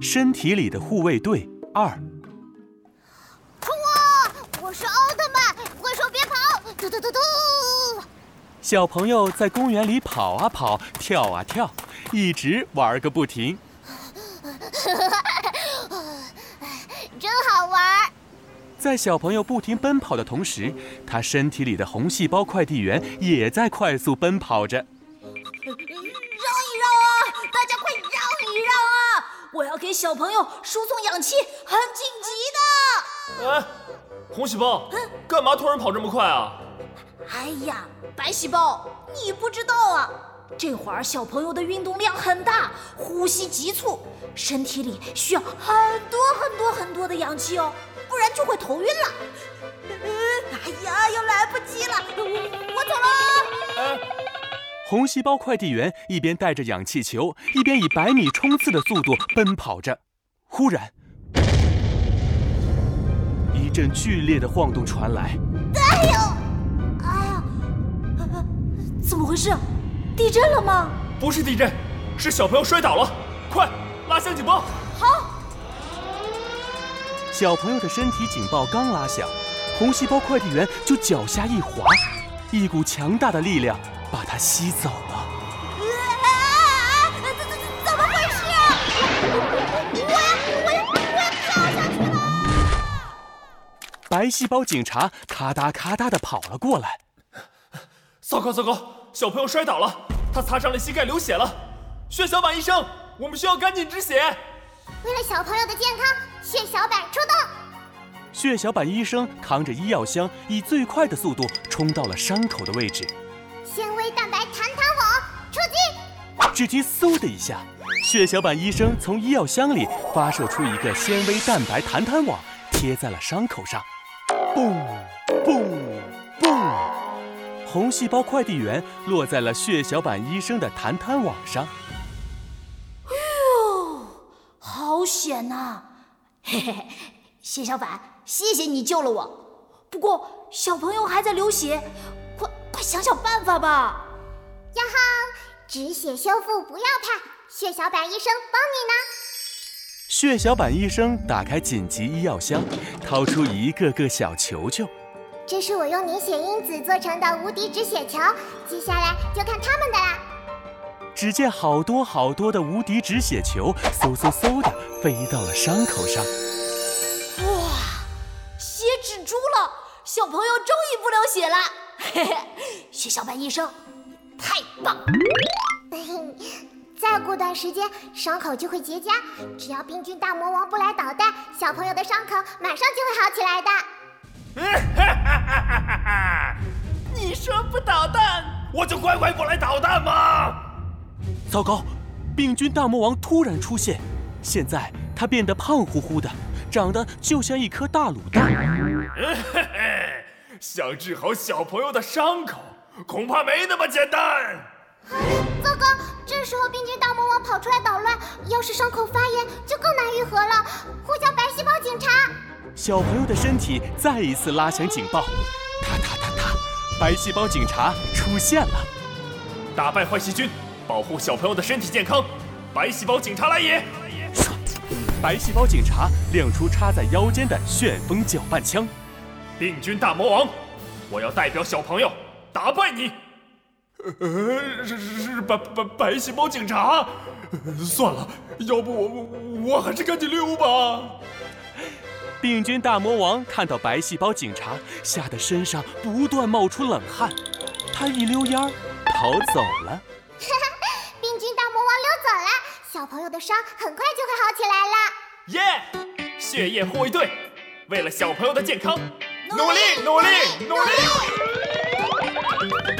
身体里的护卫队二。哇！我是奥特曼，怪兽别跑！嘟嘟嘟嘟。小朋友在公园里跑啊跑，跳啊跳，一直玩个不停。真好玩！在小朋友不停奔跑的同时，他身体里的红细胞快递员也在快速奔跑着。我要给小朋友输送氧气，很紧急的。哎，红细胞，干嘛突然跑这么快啊？哎呀，白细胞，你不知道啊！这会儿小朋友的运动量很大，呼吸急促，身体里需要很多很多很多的氧气哦，不然就会头晕了。红细胞快递员一边带着氧气球，一边以百米冲刺的速度奔跑着。忽然，一阵剧烈的晃动传来。哎呦！哎呀！怎么回事？地震了吗？不是地震，是小朋友摔倒了。快拉响警报！好。小朋友的身体警报刚拉响，红细胞快递员就脚下一滑，一股强大的力量。把它吸走了。啊！怎怎怎么回事？我要我要我要跳下去了！白细胞警察咔嗒咔嗒的跑了过来。糟糕糟糕！小朋友摔倒了，他擦伤了膝盖，流血了。血小板医生，我们需要赶紧止血。为了小朋友的健康，血小板出动。血小板医生扛着医药箱，以最快的速度冲到了伤口的位置。纤维蛋白弹弹网出击！只听嗖的一下，血小板医生从医药箱里发射出一个纤维蛋白弹弹网，贴在了伤口上。嘣嘣嘣！红细胞快递员落在了血小板医生的弹弹网上。哟，好险呐！嘿嘿，血小板，谢谢你救了我。不过小朋友还在流血。快想想办法吧！呀哈，止血修复不要怕，血小板医生帮你呢。血小板医生打开紧急医药箱，掏出一个个小球球。这是我用凝血因子做成的无敌止血球，接下来就看他们的啦。只见好多好多的无敌止血球，嗖嗖嗖的飞到了伤口上。哇，血止住了，小朋友终于不流血了。嘿嘿，血小板医生，太棒了！再过段时间，伤口就会结痂。只要病菌大魔王不来捣蛋，小朋友的伤口马上就会好起来的。你说不捣蛋，我就乖乖过来捣蛋吗？糟糕，病菌大魔王突然出现，现在他变得胖乎乎的，长得就像一颗大卤蛋。想治好小朋友的伤口，恐怕没那么简单。糟糕，这时候病菌大魔王跑出来捣乱，要是伤口发炎，就更难愈合了。呼叫白细胞警察！小朋友的身体再一次拉响警报，哒哒哒哒，白细胞警察出现了。打败坏细菌，保护小朋友的身体健康，白细胞警察来也！白细胞警察亮出插在腰间的旋风搅拌枪。病菌大魔王，我要代表小朋友打败你。呃，是是是白白白细胞警察。算了，要不我我我还是赶紧溜吧。病菌大魔王看到白细胞警察，吓得身上不断冒出冷汗，他一溜烟儿逃走了。病菌大魔王溜走了，小朋友的伤很快就会好起来了。耶！血液护卫队，为了小朋友的健康。努力，努力，努力！Thank you.